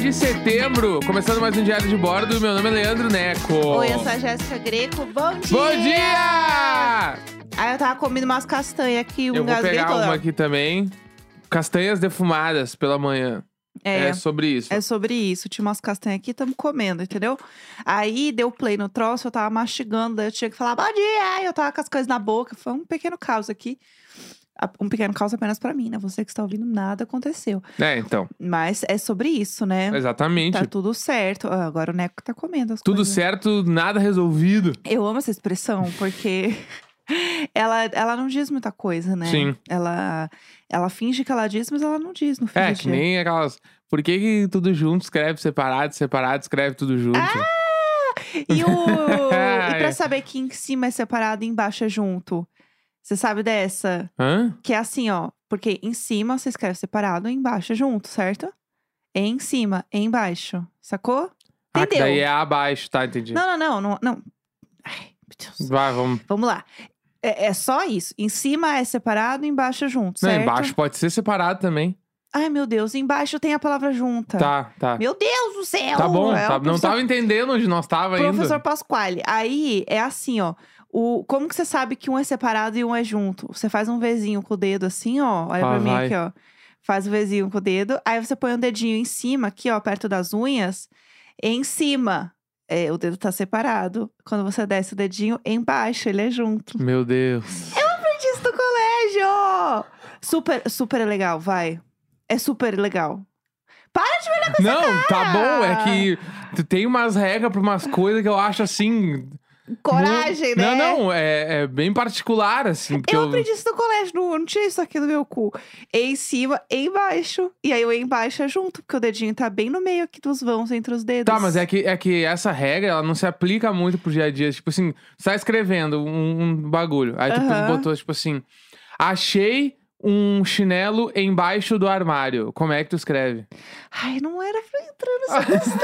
de setembro, começando mais um Diário de Bordo. Meu nome é Leandro Neco. Oi, eu sou a Jéssica Greco. Bom dia! Bom dia! Aí eu tava comendo umas castanhas aqui, um Eu vou pegar toda. uma aqui também. Castanhas defumadas pela manhã. É, É, sobre isso. é sobre isso. Tinha umas castanhas aqui, estamos comendo, entendeu? Aí deu play no troço, eu tava mastigando, daí eu tinha que falar bom dia! Aí eu tava com as coisas na boca. Foi um pequeno caos aqui. Um pequeno caos apenas pra mim, né? Você que está ouvindo, nada aconteceu. É, então. Mas é sobre isso, né? Exatamente. Tá tudo certo. Ah, agora o Neco tá comendo as Tudo coisas. certo, nada resolvido. Eu amo essa expressão, porque ela, ela não diz muita coisa, né? Sim. Ela, ela finge que ela diz, mas ela não diz no fim É, que dia. nem aquelas. Por que, que tudo junto escreve separado, separado escreve tudo junto? E, o... e Ai. pra saber que em cima é separado e embaixo é junto? Você sabe dessa? Hã? Que é assim, ó. Porque em cima você escreve separado e embaixo é junto, certo? Em cima, embaixo. Sacou? Ah, Entendeu? daí é abaixo, tá? Entendi. Não, não, não, não, não. Ai, meu Deus. Vai, vamos. Vamos lá. É, é só isso. Em cima é separado, embaixo é junto, Não, certo? embaixo pode ser separado também. Ai, meu Deus, embaixo tem a palavra junta. Tá, tá. Meu Deus do céu! Tá bom, é tá- não professor, tava entendendo onde nós tava ainda. professor Pasquale. Aí é assim, ó. O, como que você sabe que um é separado e um é junto? Você faz um Vzinho com o dedo assim, ó. Olha Ah, pra mim vai. aqui, ó. Faz o Vzinho com o dedo. Aí você põe um dedinho em cima, aqui, ó, perto das unhas. Em cima. É, o dedo tá separado. Quando você desce o dedinho, embaixo, ele é junto. Meu Deus. aprendi isso no colégio! Super, super legal, vai. É super legal. Para de me olhar com Não, tá bom. É que tem umas regras pra umas coisas que eu acho assim. Coragem, mu- né? Não, não, é, é bem particular, assim. Eu eu, aprendi isso no colégio, não, não tinha isso aqui no meu cu. Em cima, embaixo. E aí o embaixo é junto, porque o dedinho tá bem no meio aqui dos vãos, entre os dedos. Tá, mas é que, é que essa regra, ela não se aplica muito pro dia a dia. Tipo assim, você tá escrevendo um, um bagulho. Aí tu Aham. botou, tipo assim, achei um chinelo embaixo do armário. Como é que tu escreve? Ai, não era pra entrar nessa questão.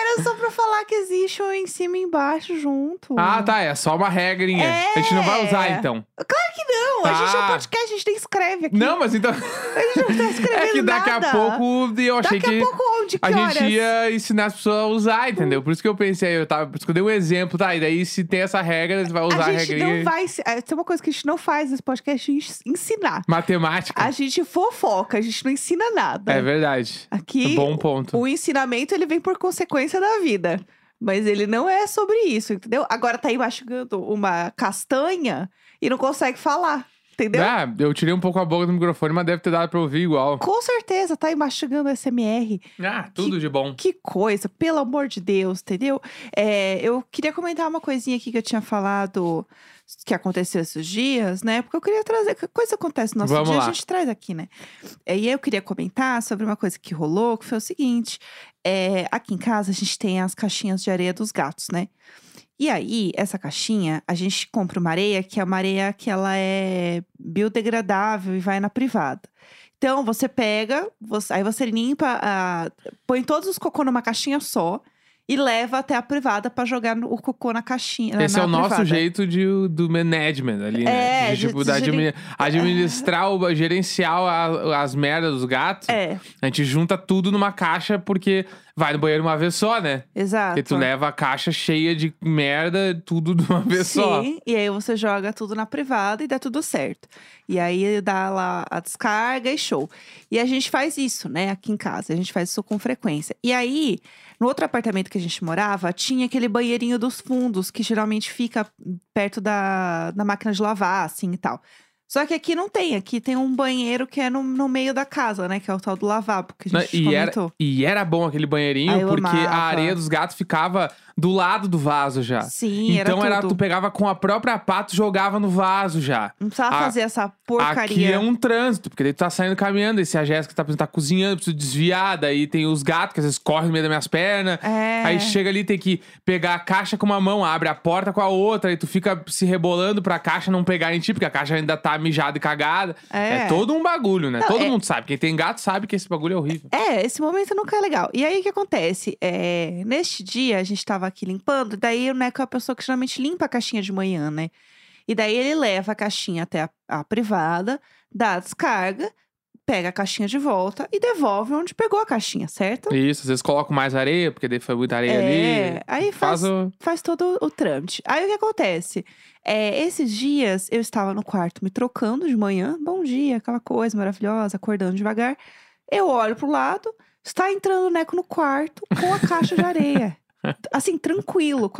Era só pra falar que existe um em cima e embaixo junto. Ah, tá, é só uma regrinha. A gente não vai usar, É. então. Claro que não. A gente é um Ah. podcast, a gente nem escreve aqui. Não, mas então. A gente não tá escrevendo É que daqui nada. a pouco eu achei Daqui que. a pouco onde? Que A horas? gente ia ensinar as pessoas a usar, entendeu? Por isso que eu pensei, eu tava. Por isso que eu dei um exemplo, tá? E daí, se tem essa regra, você vai usar a, a gente regrinha. não vai. é, Tem uma coisa que a gente não faz nesse podcast: ens- ensinar. Matemática. A gente fofoca, a gente não ensina nada. É verdade. Aqui, Bom ponto. o ensinamento ele vem por da vida. Mas ele não é sobre isso, entendeu? Agora tá aí mastigando uma castanha e não consegue falar, entendeu? Ah, eu tirei um pouco a boca do microfone, mas deve ter dado pra ouvir igual. Com certeza, tá aí mastigando SMR. Ah, tudo de bom. Que coisa, pelo amor de Deus, entendeu? É, eu queria comentar uma coisinha aqui que eu tinha falado que aconteceu esses dias, né? Porque eu queria trazer. que Coisa acontece no nosso Vamos dia, lá. a gente traz aqui, né? É, E aí eu queria comentar sobre uma coisa que rolou, que foi o seguinte: é, aqui em casa a gente tem as caixinhas de areia dos gatos, né? E aí, essa caixinha, a gente compra uma areia que é uma areia que ela é biodegradável e vai na privada. Então, você pega, você- aí você limpa, a- põe todos os cocô numa caixinha só e leva até a privada pra jogar no- o cocô na caixinha. Esse na é o nosso privada. jeito de, de management ali, né? É, de, tipo, de- da de admi- administrar, o, gerenciar a- as merdas dos gatos. É, A gente junta tudo numa caixa porque vai no banheiro uma vez só, né? exato. Porque tu leva a caixa cheia de merda, tudo de uma vez só. Sim, e aí você joga tudo na privada e dá tudo certo. E aí dá lá a descarga e show. E a gente faz isso, né, aqui em casa. A gente faz isso com frequência. E aí, no outro apartamento que a gente morava, tinha aquele banheirinho dos fundos, que geralmente fica perto da, da máquina de lavar, assim e tal. Só que aqui não tem, aqui tem um banheiro que é no, no meio da casa, né? Que é o tal do lavabo, que a gente E era, comentou. e era bom aquele banheirinho, Ah, porque a amava. areia dos gatos ficava do lado do vaso já. Sim, então era tudo. tu pegava com a própria pata e jogava no vaso já. Não precisava a- fazer essa Aqui porcaria. é um trânsito, porque daí tu tá saindo caminhando, e se a Jéssica tá, tá cozinhando, preciso desviar, daí tem os gatos que às vezes correm no meio das minhas pernas. É. Aí chega ali, tem que pegar a caixa com uma mão, abre a porta com a outra, e tu fica se rebolando pra caixa não pegar em ti, porque a caixa ainda tá mijada e cagada. É. todo um bagulho, né? Todo é- mundo sabe. Quem tem gato sabe que esse bagulho é horrível. É, esse momento nunca é legal. E aí, o que acontece? É, neste dia, a gente tava aqui limpando, daí o Neco é a pessoa que geralmente limpa a caixinha de manhã, né? E daí ele leva a caixinha até a, a privada, dá a descarga, pega a caixinha de volta e devolve onde pegou a caixinha, certo? Isso, às vezes coloco mais areia, porque daí foi muita areia É, ali. aí Faz faz, o. faz todo o trâmite. Aí o que acontece? É, esses dias eu estava no quarto me trocando de manhã, bom dia, aquela coisa maravilhosa, acordando devagar. Eu olho pro lado, está entrando o Neco no quarto com a caixa de areia. Assim, tranquilo.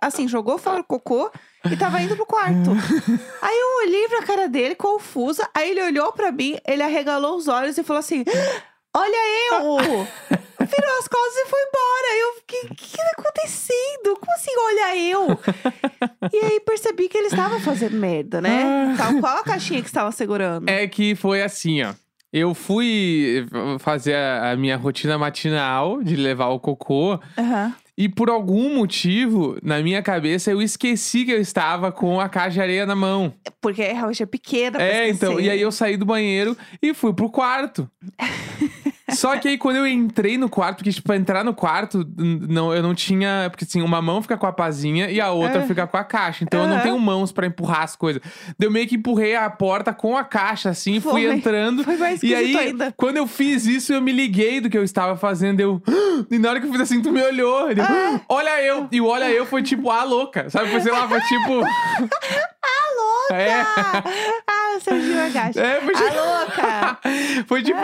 a- assim, jogou fora o cocô e tava indo pro quarto. Aí eu olhei pra cara dele, confusa. Aí ele olhou pra mim, ele arregalou os olhos e falou assim: Olha eu! Virou as costas e foi embora. Eu fiquei, o que, que tá acontecendo? Como assim, olha eu? e aí percebi que ele estava fazendo merda, né? Tal qual a caixinha que estava segurando. É que foi assim, ó. Eu fui fazer a a minha rotina matinal de levar o cocô. Aham. E por algum motivo, na minha cabeça, eu esqueci que eu estava com a caixa de areia na mão. Porque realmente é pequena. pra É, então. E aí eu saí do banheiro e fui pro quarto. Só que aí quando eu entrei no quarto, porque, tipo, pra entrar no quarto, não, eu não tinha. Porque assim, uma mão fica com a pazinha e a outra Ah. fica com a caixa. Então eu não tenho mãos pra empurrar as coisas. Eu meio que empurrei a porta com a caixa, assim, fui Foi. entrando. Foi mais E aí, ainda. quando eu fiz isso, eu me liguei do que eu estava fazendo. Eu. E na hora que eu fiz assim, tu me olhou. Eu, Ah. Olha eu. E o olha eu foi tipo a louca. Sabe? Foi, sei lá, foi tipo. É. Ah, ah, Serginho Agacha. É, foi tipo. A louca! Foi tipo,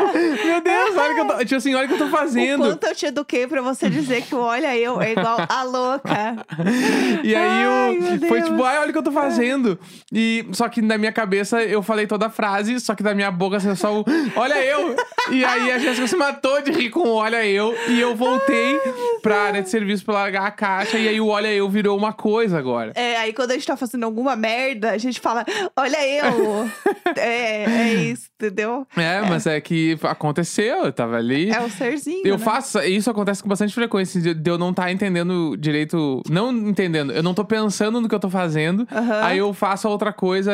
meu Deus, olha o que eu tô. Tipo assim, olha o que eu tô O fazendo. quanto eu te eduquei pra você dizer que o olha eu é igual a louca. E aí Ai, eu. Foi tipo, ai, olha o que eu tô fazendo. E só que na minha cabeça eu falei toda a frase, só que na minha boca assim, só o olha eu. E aí a Jéssica se matou de rir com o olha eu. E eu voltei pra área de serviço pra largar a caixa. E aí o olha eu virou uma coisa agora. É, aí quando a gente tá fazendo alguma merda, a gente fala, olha eu. é, é isso, entendeu? É, mas é que aconteceu, eu tava ali. É o serzinho. Eu né? faço, isso acontece com bastante frequência, de eu não estar entendendo direito. Não entendendo, eu não tô pensando no que eu tô fazendo. Aham. Aí eu faço outra coisa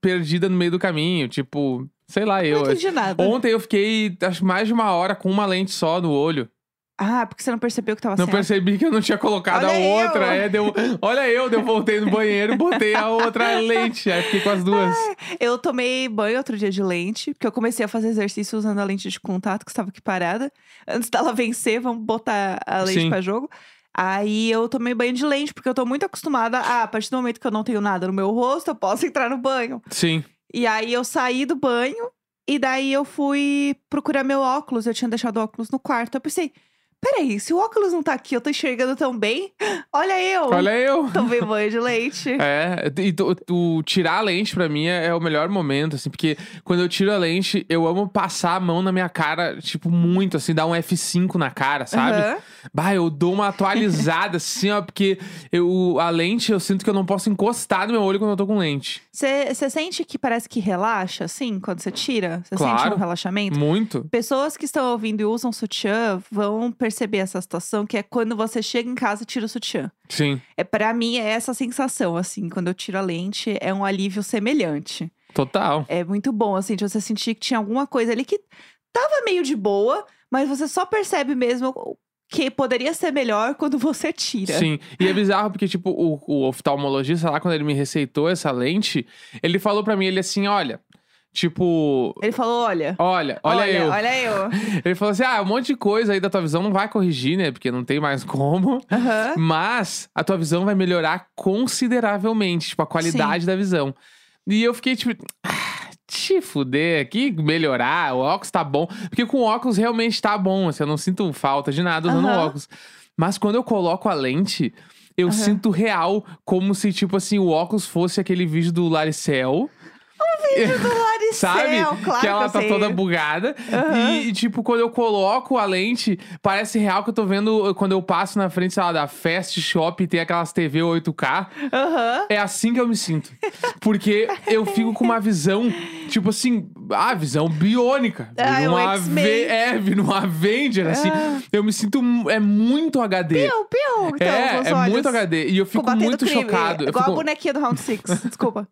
perdida no meio do caminho. Tipo, sei lá, eu. Não entendi nada. Ontem eu fiquei, acho, mais de uma hora com uma lente só no olho. Ah, porque você não percebeu que tava Não percebi que eu não tinha colocado Olha a outra. eu. É, deu, olha eu, deu, voltei no banheiro, botei a outra lente. Aí fiquei com as duas. Eu tomei banho outro dia de lente, porque eu comecei a fazer exercício usando a lente de contato, que estava aqui parada. Antes dela vencer, vamos botar a lente Sim. pra jogo. Aí eu tomei banho de lente, porque eu tô muito acostumada a, a partir do momento que eu não tenho nada no meu rosto, eu posso entrar no banho. Sim. E aí eu saí do banho, e daí eu fui procurar meu óculos. Eu tinha deixado o óculos no quarto. Eu pensei, peraí, se o óculos não tá aqui, eu tô enxergando tão bem. Olha eu! Olha eu. Tomei banho de lente. É, e tu, tu tirar a lente pra mim é, é o melhor momento, assim, porque quando eu tiro a lente, eu amo passar a mão na minha cara, tipo, muito, assim, dar um F5 na cara, sabe? Aham. Bah, eu dou uma atualizada, assim, ó, porque eu, a lente eu sinto que eu não posso encostar no meu olho quando eu tô com lente. Você sente que parece que relaxa, assim, quando você tira? Você sente Claro. um relaxamento? Muito. Pessoas que estão ouvindo e usam sutiã vão perceber essa situação, que é quando você chega em casa e tira o sutiã. Sim, É, para mim, é essa sensação, assim, quando eu tiro a lente, é um alívio semelhante. total. É muito bom, assim, de você sentir que tinha alguma coisa ali que tava meio de boa, mas você só percebe mesmo que poderia ser melhor quando você tira. Sim, e é bizarro porque, tipo, o, o oftalmologista lá, quando ele me receitou essa lente, ele falou pra mim, ele assim, olha, tipo, Ele falou: olha. olha, olha, eu. Olha eu. Ele falou assim: ah, um monte de coisa aí da tua visão não vai corrigir, né? Porque não tem mais como. Mas a tua visão vai melhorar consideravelmente, tipo, a qualidade da visão. E eu fiquei, tipo, ah, te fuder, que melhorar, o óculos tá bom. Porque com o óculos realmente tá bom, assim, eu não sinto falta de nada usando o óculos. Mas quando eu coloco a lente, eu Aham. sinto real, como se, tipo assim, o óculos fosse aquele vídeo do Laricel. Vídeo do Laricel, Sabe? claro que ela eu tá sei. toda bugada. Aham. E, tipo, quando eu coloco a lente, parece real que eu tô vendo quando eu passo na frente, sei lá, da Fast Shop e tem aquelas TV 8K. Aham. É assim que eu me sinto. Porque eu fico com uma visão, tipo assim, ah, visão biônica. Ah, é X-Men. Ave- é, vira um Avenger, assim. Ah. Eu me sinto. É muito HD. Piu, piu. Então, é, os é olhos muito HD. E eu fico muito crime. chocado. Igual fico, a bonequinha do Round Six. Desculpa.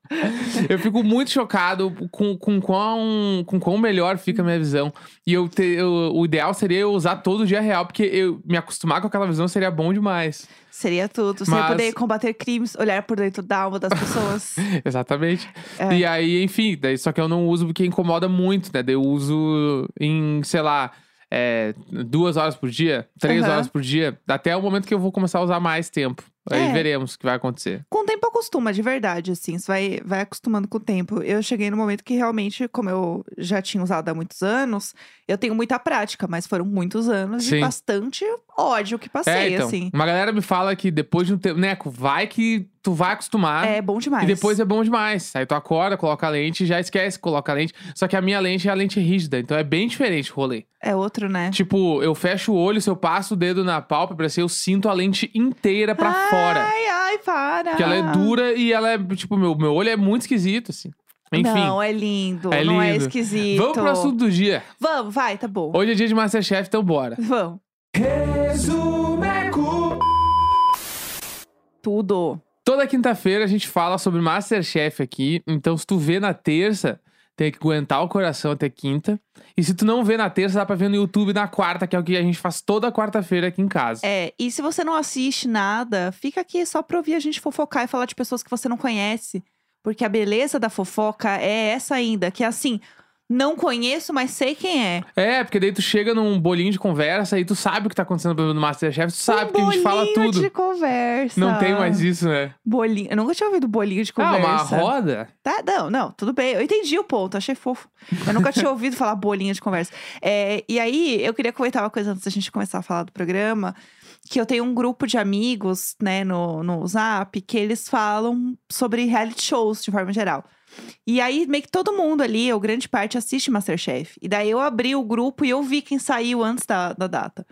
eu fico muito chocado com, com, quão, com quão melhor fica a minha visão. E eu ter, eu- o ideal seria eu usar todo dia real, porque eu me acostumar com aquela visão seria bom demais. Seria tudo. Você Mas- poder combater crimes, olhar por dentro da alma das pessoas. Exatamente. É. E aí, enfim, daí, só que eu não uso porque incomoda muito, né? Daí Eu uso em, sei lá, é, duas horas por dia, três Aham. horas por dia, até o momento que eu vou começar a usar mais tempo. Aí É. veremos o que vai acontecer. Com o tempo acostuma, de verdade, assim. Você vai, vai acostumando com o tempo. Eu cheguei no momento que realmente, como eu já tinha usado há muitos anos, eu tenho muita prática, mas foram muitos anos Sim. de bastante ódio que passei, é, então. assim. Uma galera me fala que depois de um tempo. Neco, vai que tu vai acostumar. É bom demais. E depois é bom demais. Aí tu acorda, coloca a lente, já esquece, coloca a lente. Só que a minha lente é a lente rígida, então é bem diferente o rolê. É outro, né? Tipo, eu fecho o olho, se eu passo o dedo na pálpebra, assim, eu sinto a lente inteira pra fora. Ai, ai, para. Porque ela é dura e ela é, tipo, meu, meu olho é muito esquisito, assim. Enfim. Não, é lindo. É Não é lindo. esquisito. Vamos pro assunto do dia. Vamos, vai, tá bom. Hoje é dia de Masterchef, então bora. Vamos. Resumeco! Tudo. Toda quinta-feira a gente fala sobre Masterchef aqui. Então, se tu vê na terça, tem que aguentar o coração até quinta. E se tu não vê na terça, dá pra ver no YouTube na quarta, que é o que a gente faz toda quarta-feira aqui em casa. É, e se você não assiste nada, fica aqui só pra ouvir a gente fofocar e falar de pessoas que você não conhece. Porque a beleza da fofoca é essa ainda, que é assim, não conheço, mas sei quem é. É, porque daí tu chega num bolinho de conversa e tu sabe o que tá acontecendo no Masterchef, tu sabe um que a gente fala bolinho tudo. de conversa. Não tem mais isso, né? Bolinho. Eu nunca tinha ouvido bolinho de Ah, conversa. uma roda? Tá, não, não, tudo bem. Eu entendi o ponto, achei fofo. Eu nunca tinha ouvido falar bolinha de conversa. É, e aí, eu queria comentar uma coisa antes da gente começar a falar do programa. Que eu tenho um grupo de amigos, né, no, no Zap, que eles falam sobre reality shows de forma geral. E aí, meio que todo mundo ali, ou grande parte, assiste Masterchef. E daí eu abri o grupo e eu vi quem saiu antes da, da data.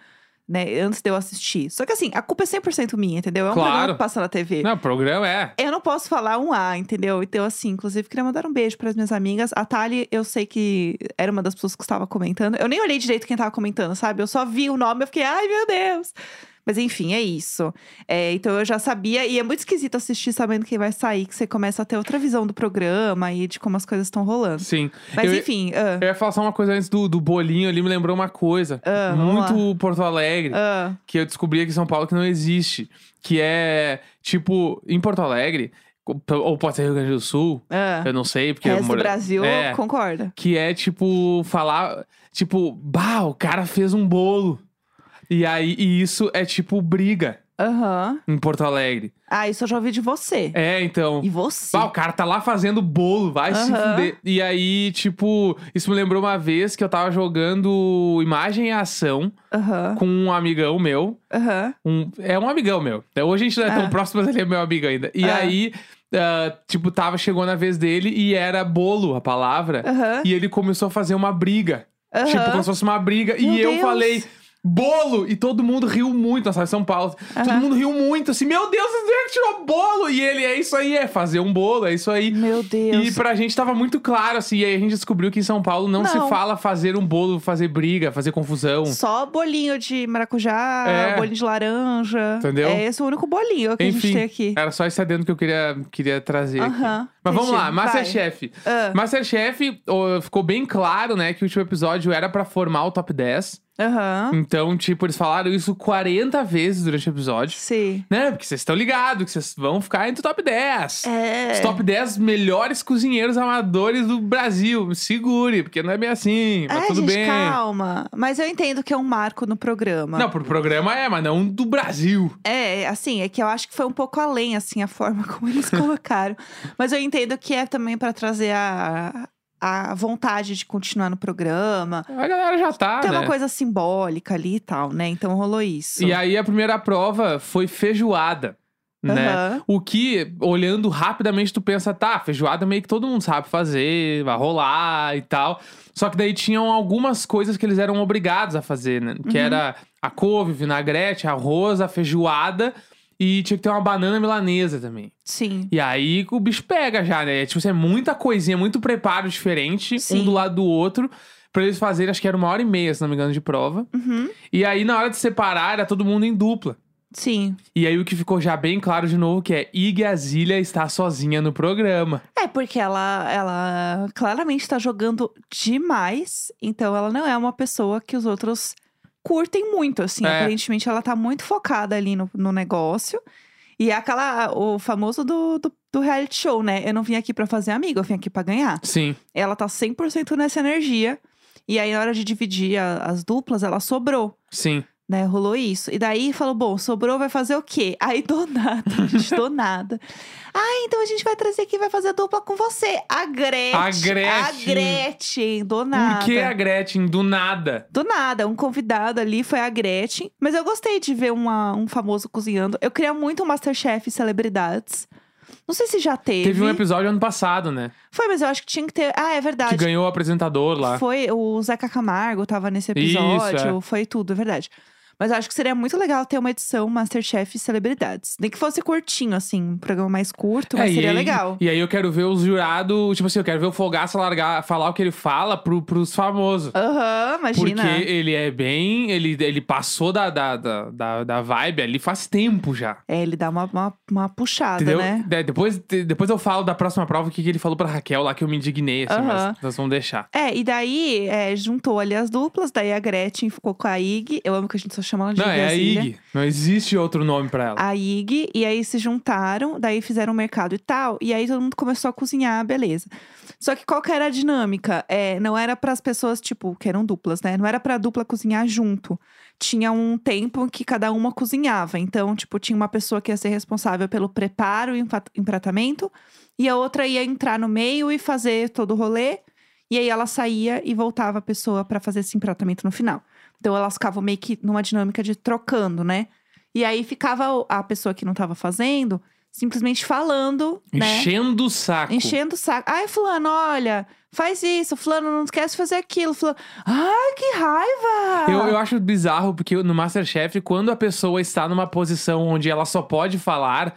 Né, antes de eu assistir. Só que assim, a culpa é 100% minha, entendeu? É um Claro. programa que passa na TV. Não, o programa é. Eu não posso falar um A, entendeu? Então, assim, inclusive, queria mandar um beijo para as minhas amigas. A Thali, eu sei que era uma das pessoas que estava comentando. Eu nem olhei direito quem estava comentando, sabe? Eu só vi o nome e eu fiquei, ai meu Deus! Mas enfim, é isso. É, então eu já sabia, e é muito esquisito assistir sabendo quem vai sair, que você começa a ter outra visão do programa e de como as coisas estão rolando. Sim. Mas eu, enfim, ah, eu ia falar só uma coisa antes do, do bolinho ali, me lembrou uma coisa. Vamos muito Porto Alegre. ah, que eu descobri aqui em São Paulo que não existe. Que é, tipo, em Porto Alegre, ou pode ser Rio Grande do Sul, ah. eu não sei, porque eu Resto do moro- Brasil, É, concorda. que é, tipo, falar, tipo, bah, o cara fez um bolo. E aí, e isso é tipo briga Aham. em Porto Alegre. Ah, isso eu já ouvi de você. É, então. E você? O cara tá lá fazendo bolo, vai se Aham. fuder. E aí, tipo, isso me lembrou uma vez que eu tava jogando imagem e ação Aham, com um amigão meu. aham. Um, é um amigão meu. Até Hoje a gente não é tão Ah. próximo, mas ele é meu amigo ainda. E Ah. aí, ah, tipo, tava, chegou na vez dele e era bolo a palavra. Aham. E ele começou a fazer uma briga. Aham. Tipo, como se fosse uma briga. Meu e eu Deus. falei. Bolo! E todo mundo riu muito, nós estávamos em São Paulo. Todo mundo riu muito, assim, meu Deus, você tirou bolo! E ele, é isso aí, é fazer um bolo, é isso aí. Meu Deus. E pra gente tava muito claro, assim, e aí a gente descobriu que em São Paulo não, se Não. fala fazer um bolo, fazer briga, fazer confusão. Só bolinho de maracujá, É. bolinho de laranja. Entendeu? É esse o único bolinho que a Enfim, gente tem aqui. era só esse adendo que eu queria, queria trazer aqui. Aham, Mas vamos lá. Masterchef. Ah, Masterchef, ficou bem claro, né, que o último episódio era pra formar o top 10. Aham. Então, tipo, eles falaram isso 40 vezes durante o episódio. Sim. Né? Porque vocês estão ligados que vocês vão ficar entre o top 10. É. Os top 10 melhores cozinheiros amadores do Brasil. Segure, porque não é bem assim. Mas é, tudo gente, bem. calma. Mas eu entendo que é um marco no programa. Não, pro programa é, mas não do Brasil. É, assim, é que eu acho que foi um pouco além, assim, a forma como eles colocaram. Mas eu entendo que é também pra trazer a, a vontade de continuar no programa. A galera já tá, Tem né? uma coisa simbólica ali e tal, né? Então rolou isso. E aí a primeira prova foi feijoada. Né? Aham. O que, olhando rapidamente, tu pensa, tá, feijoada meio que todo mundo sabe fazer, vai rolar e tal. Só que daí tinham algumas coisas que eles eram obrigados a fazer, né? Que Uhum. era a couve, vinagrete, arroz, a feijoada e tinha que ter uma banana milanesa também. Sim. E aí o bicho pega já, né? Tipo, assim, é muita coisinha, muito preparo diferente, Sim. um do lado do outro. Pra eles fazerem, acho que era uma hora e meia, se não me engano, de prova. Uhum. E aí, na hora de separar, era todo mundo em dupla. Sim. E aí o que ficou já bem claro de novo que é Iggy Azalea está sozinha no programa. É, porque ela, ela claramente tá jogando demais. Então ela não é uma pessoa que os outros curtem muito, assim. É. Aparentemente ela tá muito focada ali no, no negócio. E é aquela, o famoso do, do do reality show, né? Eu não vim aqui pra fazer amigo, eu vim aqui pra ganhar. Sim. Ela tá 100% nessa energia. E aí, na hora de dividir a- as duplas, ela sobrou. Sim. Né? Rolou isso. E daí falou: bom, sobrou, vai fazer o quê? Aí do nada, gente, do nada. Ah, então a gente vai trazer aqui, vai fazer dupla com você. A Gretchen. A Gretchen. A Gretchen, do nada. Por que a Gretchen do nada? Do nada, um convidado ali foi a Gretchen. Mas eu gostei de ver uma- um famoso cozinhando. Eu queria muito um Masterchef Celebridades. Não sei se já teve. Teve um episódio ano passado, né? Foi, mas eu acho que tinha que ter. Ah, é Que verdade. ganhou o apresentador lá. Foi o Zeca Camargo tava nesse episódio, Isso, é. foi tudo, é verdade. Mas eu acho que seria muito legal ter uma edição Masterchef Celebridades. Nem que fosse curtinho, assim, um programa mais curto, mas É, e seria aí- legal. E aí eu quero ver os jurados, tipo assim, eu quero ver o Fogaça largar, falar o que ele fala pro, pros famosos. Aham, imagina. Porque ele é bem. Ele, ele passou da, da, da, da, da vibe ali faz tempo já. É, ele dá uma, uma, uma puxada, Entendeu? né? De- depois, de- depois eu falo da próxima prova o que, que ele falou pra Raquel lá que eu me indignei, assim, Aham. mas nós vamos deixar. É, e daí é, juntou ali as duplas, daí a Gretchen ficou com a Ig. Eu amo que a gente só chama ela de Não, é a Brasília. Ig. Não existe outro nome pra ela. a IG, e aí se juntaram, daí fizeram o mercado e tal, e aí todo mundo começou a cozinhar, beleza. Só que qual que era a dinâmica? É, não era para as pessoas, tipo, que eram duplas, né? Não era pra dupla cozinhar junto. Tinha um tempo que cada uma cozinhava. Então, tipo, tinha uma pessoa que ia ser responsável pelo preparo e empratamento, e a outra ia entrar no meio e fazer todo o rolê. E aí ela saía e voltava a pessoa pra fazer esse empratamento no final. Então elas ficavam meio que numa dinâmica de trocando, né? E aí ficava a pessoa que não tava fazendo simplesmente falando, né? Enchendo o saco. Enchendo o saco. Ai, fulano, olha, faz isso. Fulano, não esquece de fazer aquilo. Fulano, ai, que raiva! Eu, eu acho bizarro porque no Masterchef, quando a pessoa está numa posição onde ela só pode falar,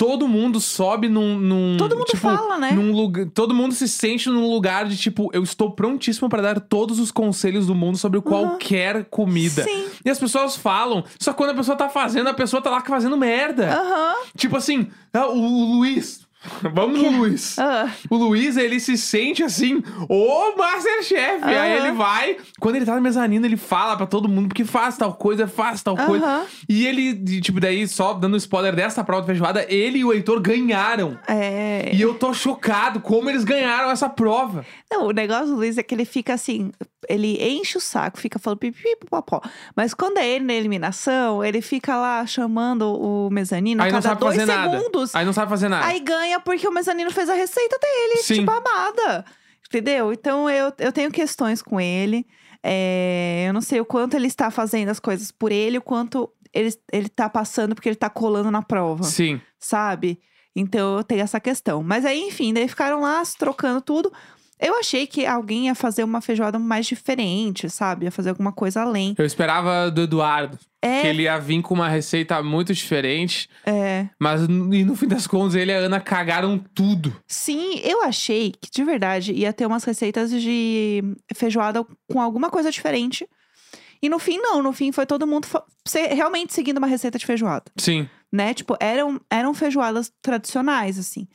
todo mundo sobe num. num Todo mundo tipo, fala, né? Num lugar, todo mundo se sente num lugar de tipo, eu estou prontíssimo para dar todos os conselhos do mundo sobre qualquer comida. Sim. E as pessoas falam, só quando a pessoa tá fazendo, a pessoa tá lá fazendo merda. Aham. Tipo assim, ah, o Luiz. Vamos no Luiz. Ah, O Luiz, ele se sente assim, o Masterchef. Aí Aham. ele vai, quando ele tá na mezanina, ele fala pra todo mundo porque faz tal coisa, faz tal coisa. Aham. E ele, tipo, daí, só dando spoiler dessa prova de feijoada, ele e o Heitor ganharam. é. E eu tô chocado como eles ganharam essa prova. Não, o negócio do Luiz é que ele fica assim, ele enche o saco, fica falando pipi, popó. Mas quando é ele na eliminação, ele fica lá chamando o mezanino a Aí não cada sabe dois fazer segundos. nada. Aí não sabe fazer nada. Aí ganha porque o mezanino fez a receita dele, Sim. tipo amada. Entendeu? Então eu, eu tenho questões com ele. É, eu não sei o quanto ele está fazendo as coisas por ele, o quanto ele, ele tá passando porque ele tá colando na prova Sim. sabe? Então eu tenho essa questão. Mas aí, enfim, daí ficaram lá trocando tudo. Eu achei que alguém ia fazer uma feijoada mais diferente, sabe? Ia fazer alguma coisa além. Eu esperava do Eduardo. É, Que ele ia vir com uma receita muito diferente. é. Mas e no fim das contas, ele e a Ana cagaram tudo. Sim, eu achei que de verdade ia ter umas receitas de feijoada com alguma coisa diferente. E no fim, não. No fim, foi todo mundo realmente seguindo uma receita de feijoada. Sim. né? Tipo, eram, eram feijoadas tradicionais, assim.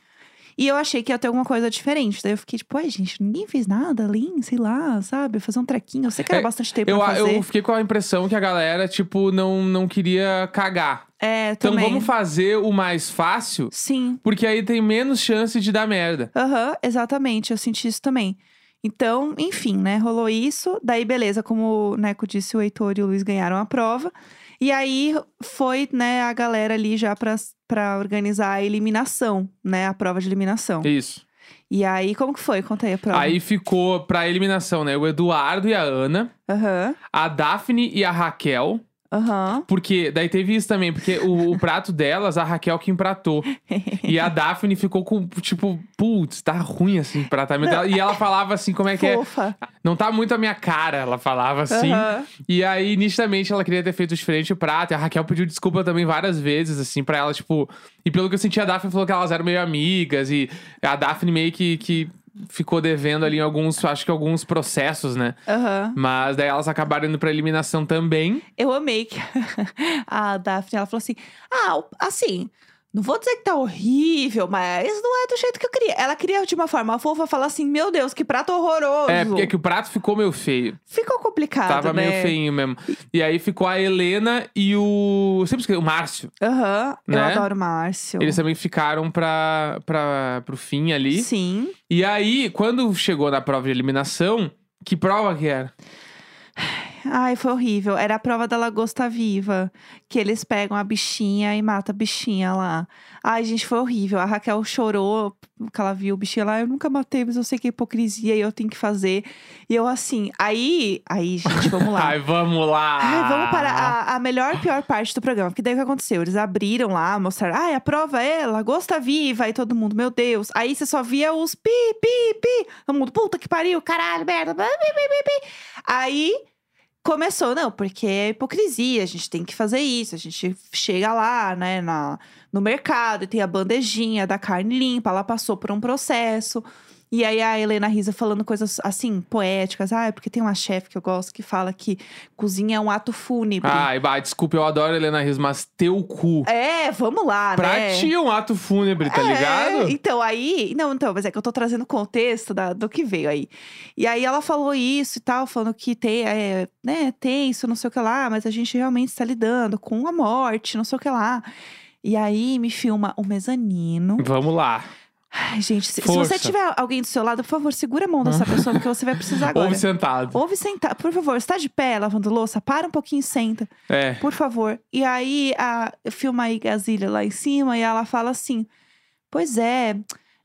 E eu achei que ia ter alguma coisa diferente. Daí eu fiquei tipo, ai, gente, ninguém fez nada ali, sei lá, sabe? Fazer um trequinho. Eu sei que era É, bastante tempo Eu, pra fazer. eu fiquei com a impressão que a galera, tipo, não, não queria cagar. É, Então também. vamos fazer o mais fácil, Sim. porque aí tem menos chance de dar merda. Aham, exatamente. Eu senti isso também. Então, enfim, né? Rolou isso. Daí, beleza, como o Neco disse, o Heitor e o Luiz ganharam a prova. E aí foi, né, a galera ali já pra, pra organizar a eliminação, né? A prova de eliminação. Isso. E aí, como que foi? Conta aí a prova. Aí ficou pra eliminação, né? O Eduardo e a Ana, Aham, a Daphne e a Raquel. Aham. Porque daí teve isso também, porque o, o prato delas, a Raquel que empratou. E a Daphne ficou com, tipo, putz, tá ruim assim o pratamento dela. E ela falava assim, como é que é? Fofa. Não tá muito a minha cara, ela falava assim. Aham. E aí, nitidamente, ela queria ter feito diferente o prato. E a Raquel pediu desculpa também várias vezes, assim, pra ela, tipo. E pelo que eu senti, a Daphne falou que elas eram meio amigas. E a Daphne meio que, que ficou devendo ali em alguns, acho que alguns processos, né? Aham. Mas daí elas acabaram indo pra eliminação também. Eu amei que a Daphne, ela falou assim: Ah, assim, Não vou dizer que tá horrível, mas não é do jeito que eu queria. Ela queria de uma forma fofa falar assim: Meu Deus, que prato horroroso. É, porque é que o prato ficou meio feio. Ficou complicado. Tava né? meio feinho mesmo. E aí ficou a Helena e o. Sempre esqueci, o Márcio. Aham, eu Né? adoro o Márcio. Eles também ficaram pra, pra, pro fim ali. Sim. E aí, quando chegou na prova de eliminação, que prova que era? Ai, foi horrível. Era a prova da lagosta viva. Que eles pegam a bichinha e matam a bichinha lá. Ai, gente, foi horrível. A Raquel chorou porque ela viu o bichinho lá. Eu nunca matei, mas eu sei que é hipocrisia e eu tenho que fazer. E eu assim. Aí, aí, gente, vamos lá. Ai, vamos lá! Ai, vamos para a, a melhor e pior parte do programa. Porque daí o que aconteceu? Eles abriram lá, mostraram, ai, a prova é lagosta viva. Aí todo mundo, meu Deus. Aí você só via os pi, pi, pi. Todo mundo, puta que pariu, caralho, merda. Pi, pi, pi, pi. Aí começou, não, porque é hipocrisia, a gente tem que fazer isso. A gente chega lá, né, na, no mercado e tem a bandejinha da carne limpa. Ela passou por um processo. E aí a Helena Risa falando coisas assim, poéticas. Ah, é porque tem uma chefe que eu gosto que fala que cozinha é um ato fúnebre. Ai, bah, desculpa, eu adoro a Helena Rios, mas teu cu. É, vamos lá, Pra né? ti é um ato fúnebre, tá É, ligado? Então, aí. Não, então, mas é que eu tô trazendo o contexto da- do que veio aí. E aí ela falou isso e tal, falando que tem, é, né, tenso, não sei o que lá, mas a gente realmente está lidando com a morte, não sei o que lá. E aí me filma o mezanino. Vamos lá. Ai, gente, se, se você tiver alguém do seu lado, por favor, segura a mão dessa pessoa, porque você vai precisar agora. Ouve sentado. Ouve sentar, por favor, está de pé lavando louça? Para um pouquinho e senta. É. Por favor. E aí, a, filma aí Gazilha lá em cima e ela fala assim: Pois é,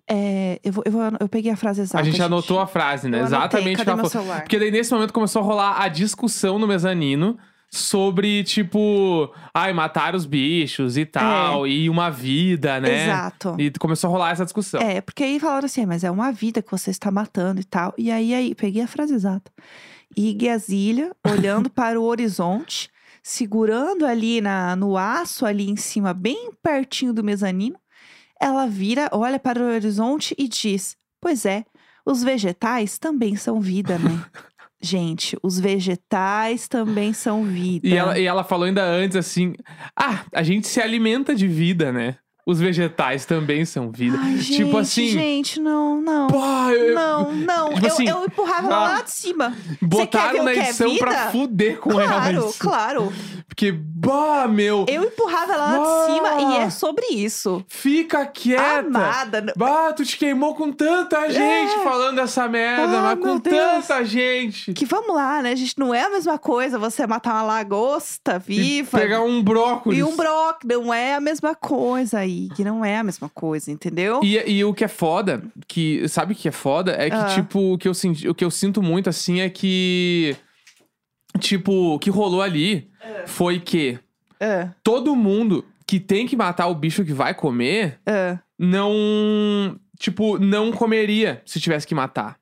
é, eu, vou, eu, vou- eu peguei a frase exata. A gente anotou a frase, né? Eu Exatamente cadê meu celular? Porque daí nesse momento começou a rolar a discussão no mezanino sobre, tipo, ai, matar os bichos e tal, e uma vida, né? Exato. E começou a rolar essa discussão. É, porque aí falaram assim, mas é uma vida que você está matando e tal. E aí, aí peguei a frase exata. E Gazilha, olhando para o horizonte, segurando ali na, no aço, ali em cima, bem pertinho do mezanino, ela vira, olha para o horizonte e diz: Pois é, os vegetais também são vida, né? Gente, os vegetais também são vida. E ela, e ela falou ainda antes assim: ah, a gente se alimenta de vida, né? Os vegetais também são vida. Ai, gente, tipo assim. Gente, não, não. Pô, eu- Não, não. Tipo eu, assim, eu empurrava ela ah, lá de cima. botaram na é edição pra vida? fuder com Claro, ela. isso. claro. Porque, bah, meu, Eu empurrava ela lá de Ah. cima e é sobre isso. fica quieta. Amada. Bah, tu te queimou com tanta gente falando essa merda, Ah, mas com Deus. tanta gente. Que vamos lá, né? A gente não é a mesma coisa você matar uma lagosta E viva. pegar um brócolis. E um broco, não é a mesma coisa aí, que não é a mesma coisa, entendeu? E, e o que é foda, que sabe o que é foda? É que, Ah. tipo, o que, eu o que eu sinto muito, assim, é que. Tipo, o que rolou ali foi que É, todo mundo que tem que matar o bicho que vai comer é. não. Tipo, não comeria se tivesse que matar.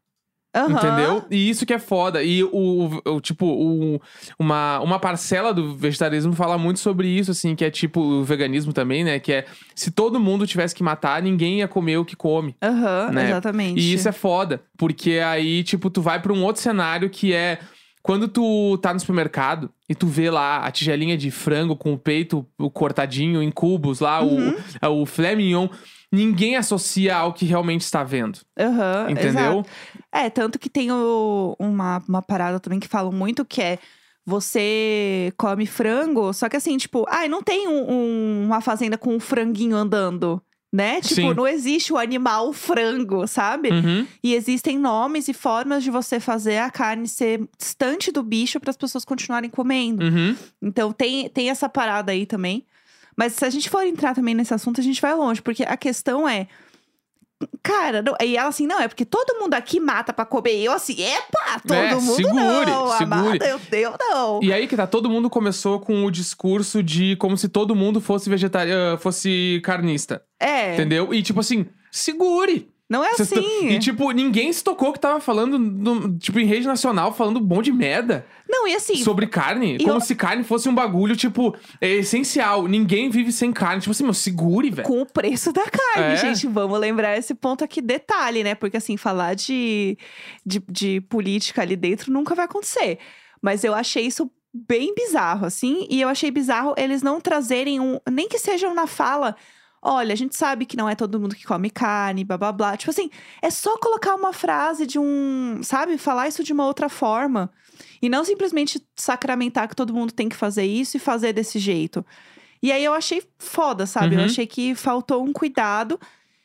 Aham. Entendeu? E isso que é foda. E o, o- tipo, o- uma, uma parcela do vegetarismo fala muito sobre isso, assim, que é tipo o veganismo também, né? Que é se todo mundo tivesse que matar, ninguém ia comer o que come. Aham, né? exatamente. E isso é foda, porque aí, tipo, tu vai pra um outro cenário que é quando tu tá no supermercado e tu vê lá a tigelinha de frango com o peito cortadinho em cubos lá, Uhum. o, o filé mignon, ninguém associa ao que realmente está vendo, Aham, entendeu? exato. É, tanto que tem o- uma, uma parada também que falam muito que é você come frango, só que assim, tipo, ai, não tem um- um- uma fazenda com um franguinho andando, né? Tipo, Sim. não existe o animal frango, sabe? Uhum. E existem nomes e formas de você fazer a carne ser distante do bicho para as pessoas continuarem comendo. Uhum. Então tem, tem essa parada aí também. Mas se a gente for entrar também nesse assunto, a gente vai longe, porque a questão é. Cara, não, e ela assim, não, é porque todo mundo aqui mata pra comer. E eu assim, epa, todo É, mundo segure, não, segure. amada, eu, eu não. E aí que tá, todo mundo começou com o discurso de como se todo mundo fosse vegetariano, fosse carnista, É, entendeu? E tipo assim, segure! Não é tão- assim. E tipo, ninguém se tocou que tava falando, no- tipo, em rede nacional, falando um monte de merda não, e assim, sobre carne. como eu- se carne fosse um bagulho, tipo, é essencial. Ninguém vive sem carne. Tipo assim, meu, segure, velho. com o preço da carne, É. gente. Vamos lembrar esse ponto aqui, detalhe, né? Porque assim, falar de, de, de política ali dentro nunca vai acontecer. Mas eu achei isso bem bizarro, assim. E eu achei bizarro eles não trazerem um. Nem que sejam na fala. Olha, a gente sabe que não é todo mundo que come carne, blá blá blá. Tipo assim, é só colocar uma frase de um. Sabe? Falar isso de uma outra forma. E não simplesmente sacramentar que todo mundo tem que fazer isso e fazer desse jeito. E aí eu achei foda, sabe? Eu Uhum. achei que faltou um cuidado.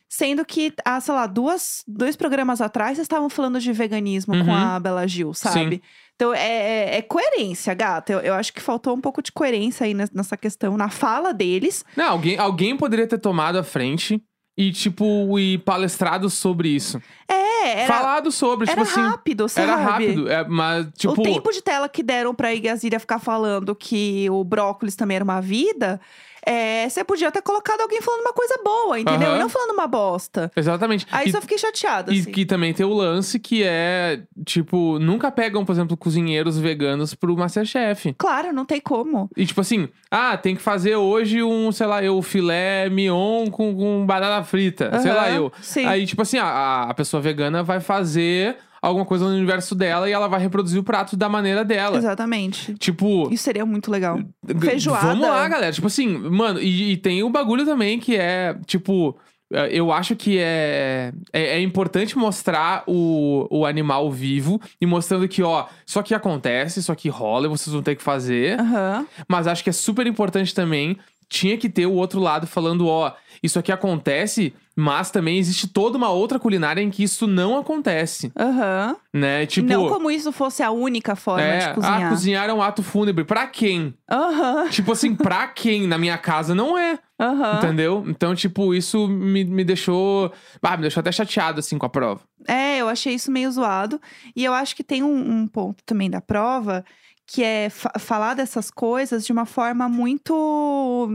Sendo que, há, sei lá, duas, dois programas atrás, vocês estavam falando de veganismo com Uhum. a Bela Gil, sabe? Então, é, é- é coerência, gata. Eu, eu acho que faltou um pouco de coerência aí nes- nessa questão, na fala deles. Não, alguém, alguém poderia ter tomado a frente e, tipo, e palestrado sobre isso. É, era, Falado sobre, era tipo assim. rápido, sabe? Era rápido, é, mas, tipo. O tempo de tela que deram pra Igazília ficar falando que o brócolis também era uma vida, é, você podia ter colocado alguém falando uma coisa boa, entendeu? Aham. E não falando uma bosta. Exatamente. Aí e, só fiquei chateada, e assim. que também tem o lance que é, tipo, nunca pegam, por exemplo, cozinheiros veganos pro Masterchef. Claro, não tem como. E tipo assim, ah, tem que fazer hoje um, sei lá, eu, filé mignon com, com batata frita. Sei lá, eu. Sim. Aí, tipo assim, a, a pessoa vegana vai fazer alguma coisa no universo dela e ela vai reproduzir o prato da maneira dela. Exatamente. Tipo. Isso seria muito legal. Feijoada. Vamos lá, galera. Tipo assim, mano, e, e tem o bagulho também que é, tipo. eh, Eu acho que é, é, é importante mostrar o, o animal vivo e mostrando que, ó, isso aqui acontece, isso aqui rola e vocês vão ter que fazer. Aham. Mas acho que é super importante também. Tinha que ter o outro lado falando, ó, isso aqui acontece, mas também existe toda uma outra culinária em que isso não acontece, Aham. né? Tipo, não como isso fosse a única forma é, de cozinhar. ah, cozinhar é um ato fúnebre. Pra quem? Aham. tipo assim, pra quem? Na minha casa não é, Aham. entendeu? Então, tipo, isso me, me deixou. Ah, me deixou até chateado, assim, com a prova. É, eu achei isso meio zoado. E eu acho que tem um, um ponto também da prova que é fa- falar dessas coisas de uma forma muito.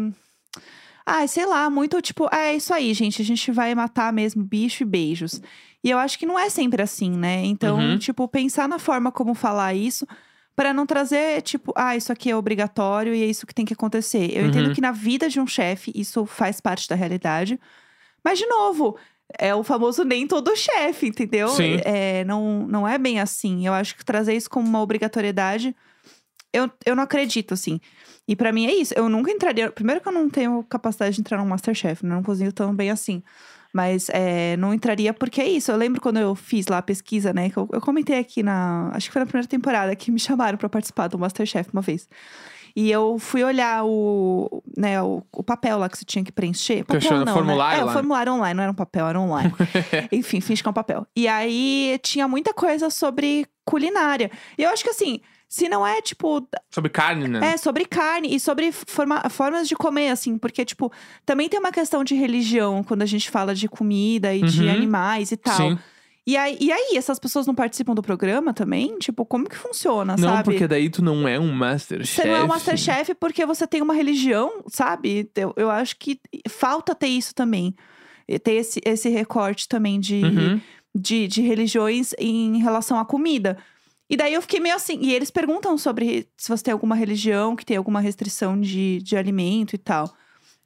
Ah, sei lá, muito tipo, ah, é isso aí, gente, a gente vai matar mesmo bicho e beijos. E eu acho que não é sempre assim, né? Então, Uhum. tipo, pensar na forma como falar isso para não trazer, tipo, ah, isso aqui é obrigatório e é isso que tem que acontecer. Eu Uhum. entendo que na vida de um chefe isso faz parte da realidade. Mas, de novo, é o famoso nem todo chefe, entendeu? Sim. É, não, não é bem assim. Eu acho que trazer isso como uma obrigatoriedade, eu, eu não acredito, assim. E pra mim é isso. Eu nunca entraria. Primeiro que eu não tenho capacidade de entrar num Masterchef, né? Não cozinho tão bem assim. Mas é, não entraria porque é isso. Eu lembro quando eu fiz lá a pesquisa, né? Que eu, eu comentei aqui na. Acho que foi na primeira temporada que me chamaram pra participar do Masterchef uma vez. E eu fui olhar o, né, o, o papel lá que você tinha que preencher. Papel Questiono- não, formulário né? É, o né? formulário online, não era um papel, era online. Enfim, finge que é um papel. E aí tinha muita coisa sobre culinária. E eu acho que assim, se não é tipo Sobre carne, né? é, sobre carne e sobre forma- formas de comer, assim, porque, tipo, também tem uma questão de religião quando a gente fala de comida e de Uhum. animais e tal. Sim. E aí, e aí, essas pessoas não participam do programa também? Tipo, como que funciona, Não, sabe? porque daí tu não é um Masterchef. Você não é um Masterchef porque você tem uma religião, sabe? Eu, eu acho que falta ter isso também. Ter esse, esse recorte também de, Uhum. de, de religiões em relação à comida. E daí eu fiquei meio assim. E eles perguntam sobre se você tem alguma religião que tem alguma restrição de, de alimento e tal.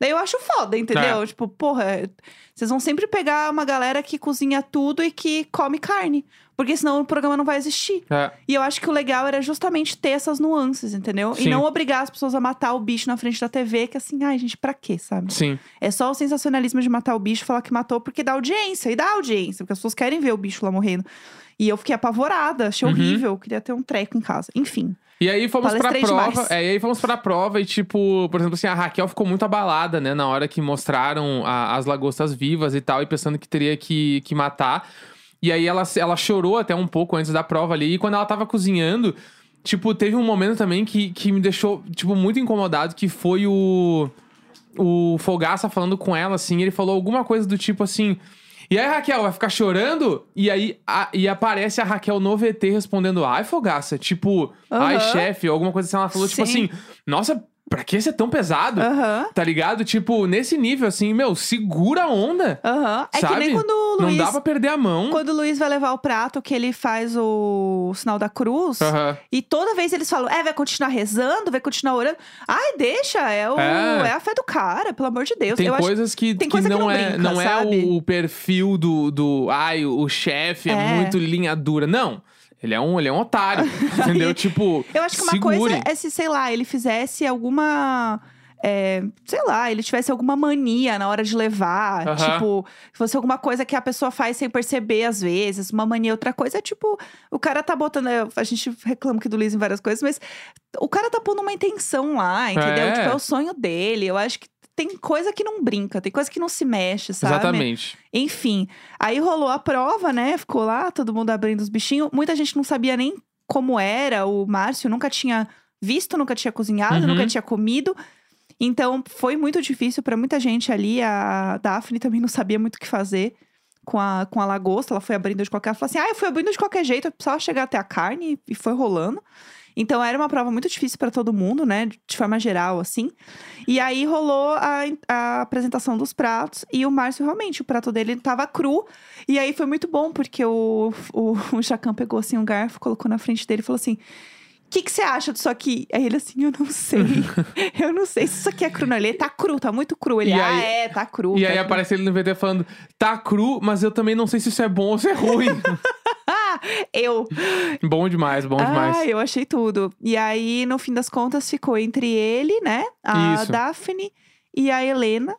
Daí eu acho foda, entendeu? É. Tipo, porra, vocês vão sempre pegar uma galera que cozinha tudo e que come carne. Porque senão o programa não vai existir. É. E eu acho que o legal era justamente ter essas nuances, entendeu? Sim. E não obrigar as pessoas a matar o bicho na frente da TV, que assim, ai, gente, pra quê, sabe? Sim. É só o sensacionalismo de matar o bicho, falar que matou porque dá audiência. E dá audiência, porque as pessoas querem ver o bicho lá morrendo. E eu fiquei apavorada, achei Uhum. horrível, queria ter um treco em casa. Enfim. E aí fomos pra prova. demais. É, e aí fomos pra prova e, tipo, por exemplo, assim, a Raquel ficou muito abalada, né? Na hora que mostraram a- as lagostas vivas e tal, e pensando que teria que, que matar. E aí ela, ela chorou até um pouco antes da prova ali. E quando ela tava cozinhando, tipo, teve um momento também que, que me deixou, tipo, muito incomodado, que foi o. O Fogaça falando com ela, assim, ele falou alguma coisa do tipo assim. E aí, Raquel, vai ficar chorando? E aí a- e aparece a Raquel no VT respondendo, ai, Fogaça, tipo, ai, chefe, ou alguma coisa assim. Ela falou, tipo Sim. assim, nossa, pra que ser tão pesado? Aham. Tá ligado? Tipo, nesse nível, assim, meu, segura a onda. Aham. É sabe? que nem quando o Não Luiz. dá pra perder a mão. Quando o Luiz vai levar o prato, que ele faz o sinal da cruz. Aham. E toda vez eles falam, é, vai continuar rezando, vai continuar orando. Ai, deixa, é, o, É. é. a fé do cara, pelo amor de Deus. Tem Eu acho coisas que, tem que coisa que não, não é, brinca, não é sabe? o, perfil do, do. Ai, o, o chefe é, É. muito linha dura. Não. Ele é um, ele é um otário. entendeu? Tipo. Eu acho que uma segure. coisa é se, sei lá, ele fizesse alguma. é, sei lá, ele tivesse alguma mania na hora de levar. Aham. Tipo, fosse alguma coisa que a pessoa faz sem perceber às vezes. Uma mania, outra coisa é tipo, o cara tá botando. é, A gente reclama aqui do Luiz em várias coisas, mas o cara tá pondo uma intenção lá, entendeu? É. Tipo, é o sonho dele. Eu acho que tem coisa que não brinca, tem coisa que não se mexe, sabe? Exatamente. Enfim, aí rolou a prova, né? Ficou lá, todo mundo abrindo os bichinhos. Muita gente não sabia nem como era. O Márcio nunca tinha visto, nunca tinha cozinhado, Uhum. nunca tinha comido. Então foi muito difícil pra muita gente ali. A Daphne também não sabia muito o que fazer com a, com a lagosta. Ela foi abrindo de qualquer. Ela falou assim: ah, eu fui abrindo de qualquer jeito, eu precisava chegar até a carne e foi rolando. Então era uma prova muito difícil pra todo mundo, né? De forma geral, assim. E aí rolou a, a apresentação dos pratos. E o Márcio, realmente, o prato dele tava cru. E aí foi muito bom, porque o, o, o Jacan pegou assim um garfo, colocou na frente dele e falou assim. O que você acha disso aqui? Aí ele assim, eu não sei. eu não sei se isso aqui é cru. Não, ele tá cru, tá muito cru. Ele, ah, aí- é, tá cru. E tá aí cru." aparece ele no VT falando: tá cru, mas eu também não sei se isso é bom ou se é ruim. Ah, eu. bom demais, bom demais. Ah, eu achei tudo. E aí, no fim das contas, ficou entre ele, né? A Isso. Daphne e a Helena.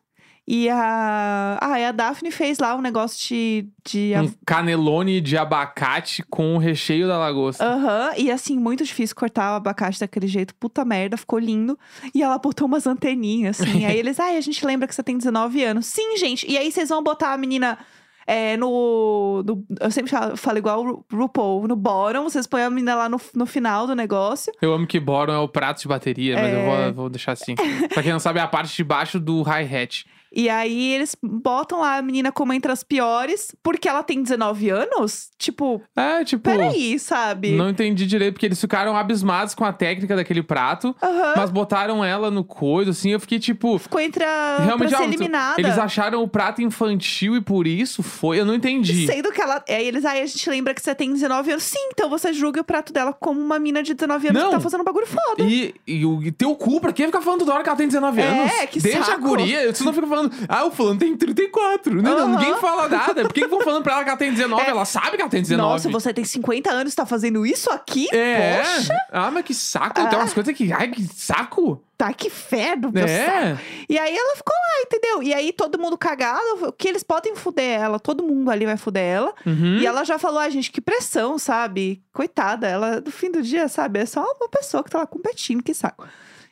E a. Ah, e a Daphne fez lá um negócio de. de... Um canelone de abacate com o recheio da lagosta. Aham, e assim, muito difícil cortar o abacate daquele jeito. Puta merda, ficou lindo. E ela botou umas anteninhas, assim. aí eles, ai, a gente lembra que você tem 19 anos. Sim, gente. E aí vocês vão botar a menina é, no, no- Eu sempre falo, igual o Ru- RuPaul, no bottom. Vocês põem a menina lá no, no final do negócio. Eu amo que bottom é o prato de bateria, mas eu É. vou, vou deixar assim. pra quem não sabe, é a parte de baixo do hi-hat. E aí eles botam lá a menina como entre as piores, porque ela tem 19 anos? Tipo, É, tipo. peraí, sabe? Não entendi direito, porque eles ficaram abismados com a técnica daquele prato, Aham. mas botaram ela no coisa, assim. Eu fiquei tipo. Ficou entre a. Realmente, pra ser ah, eliminada. eles acharam o prato infantil e por isso foi. Eu não entendi. Sendo que ela. Aí eles, aí a gente lembra que você tem 19 anos. Sim, então você julga o prato dela como uma mina de 19 anos Não. que tá fazendo um bagulho foda. E, e, e teu cu, pra quem ficar falando toda hora que ela tem 19 É, anos? que Deixa a saco. guria. Você não fica falando, ah, o fulano tem 34. Não, não, Aham. ninguém fala nada. Por que que vão falando pra ela que ela tem 19? É. Ela sabe que ela tem 19. Nossa, você tem 50 anos e tá fazendo isso aqui? É. Poxa, Ah, mas que saco. Tem Ah. umas coisas que. Ai, que saco. tá que ferro, meu saco. É. E aí ela ficou lá, entendeu? E aí todo mundo cagado, que eles podem fuder ela, todo mundo ali vai fuder ela. Uhum. E ela já falou, ah, gente, que pressão, sabe? Coitada, ela, no fim do dia, sabe? É só uma pessoa que tá lá competindo, que saco.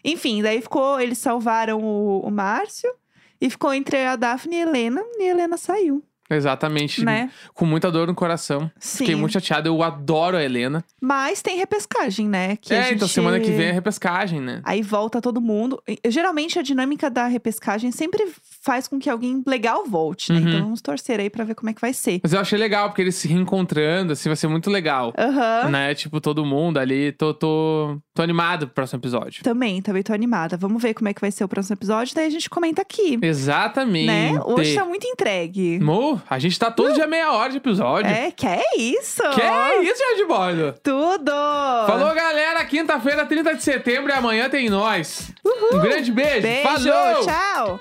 Enfim, daí ficou, eles salvaram o, o Márcio. E ficou entre a Daphne e a Helena. E a Helena saiu, Exatamente. né? Com muita dor no coração. Sim. Fiquei muito chateado. Eu adoro a Helena. Mas tem repescagem, né? Que a é, então gente- semana que vem é repescagem, né? Aí volta todo mundo. Geralmente a dinâmica da repescagem sempre faz com que alguém legal volte, né? Uhum. Então vamos torcer aí pra ver como é que vai ser. Mas eu achei legal, porque eles se reencontrando, assim, vai ser muito legal. Aham. Né? Tipo, todo mundo ali. Tô, tô, tô animado pro próximo episódio. Também, também tô animada. Vamos ver como é que vai ser o próximo episódio, daí a gente comenta aqui. Exatamente. Né? Hoje tá muito entregue. Mo, a gente tá todo dia meia hora de episódio. É, que é isso? Que é isso, Jardim Bordo? Tudo! Falou, galera. Quinta-feira, 30 de setembro e amanhã tem nós. Um grande beijo. Beijo, Falou! tchau!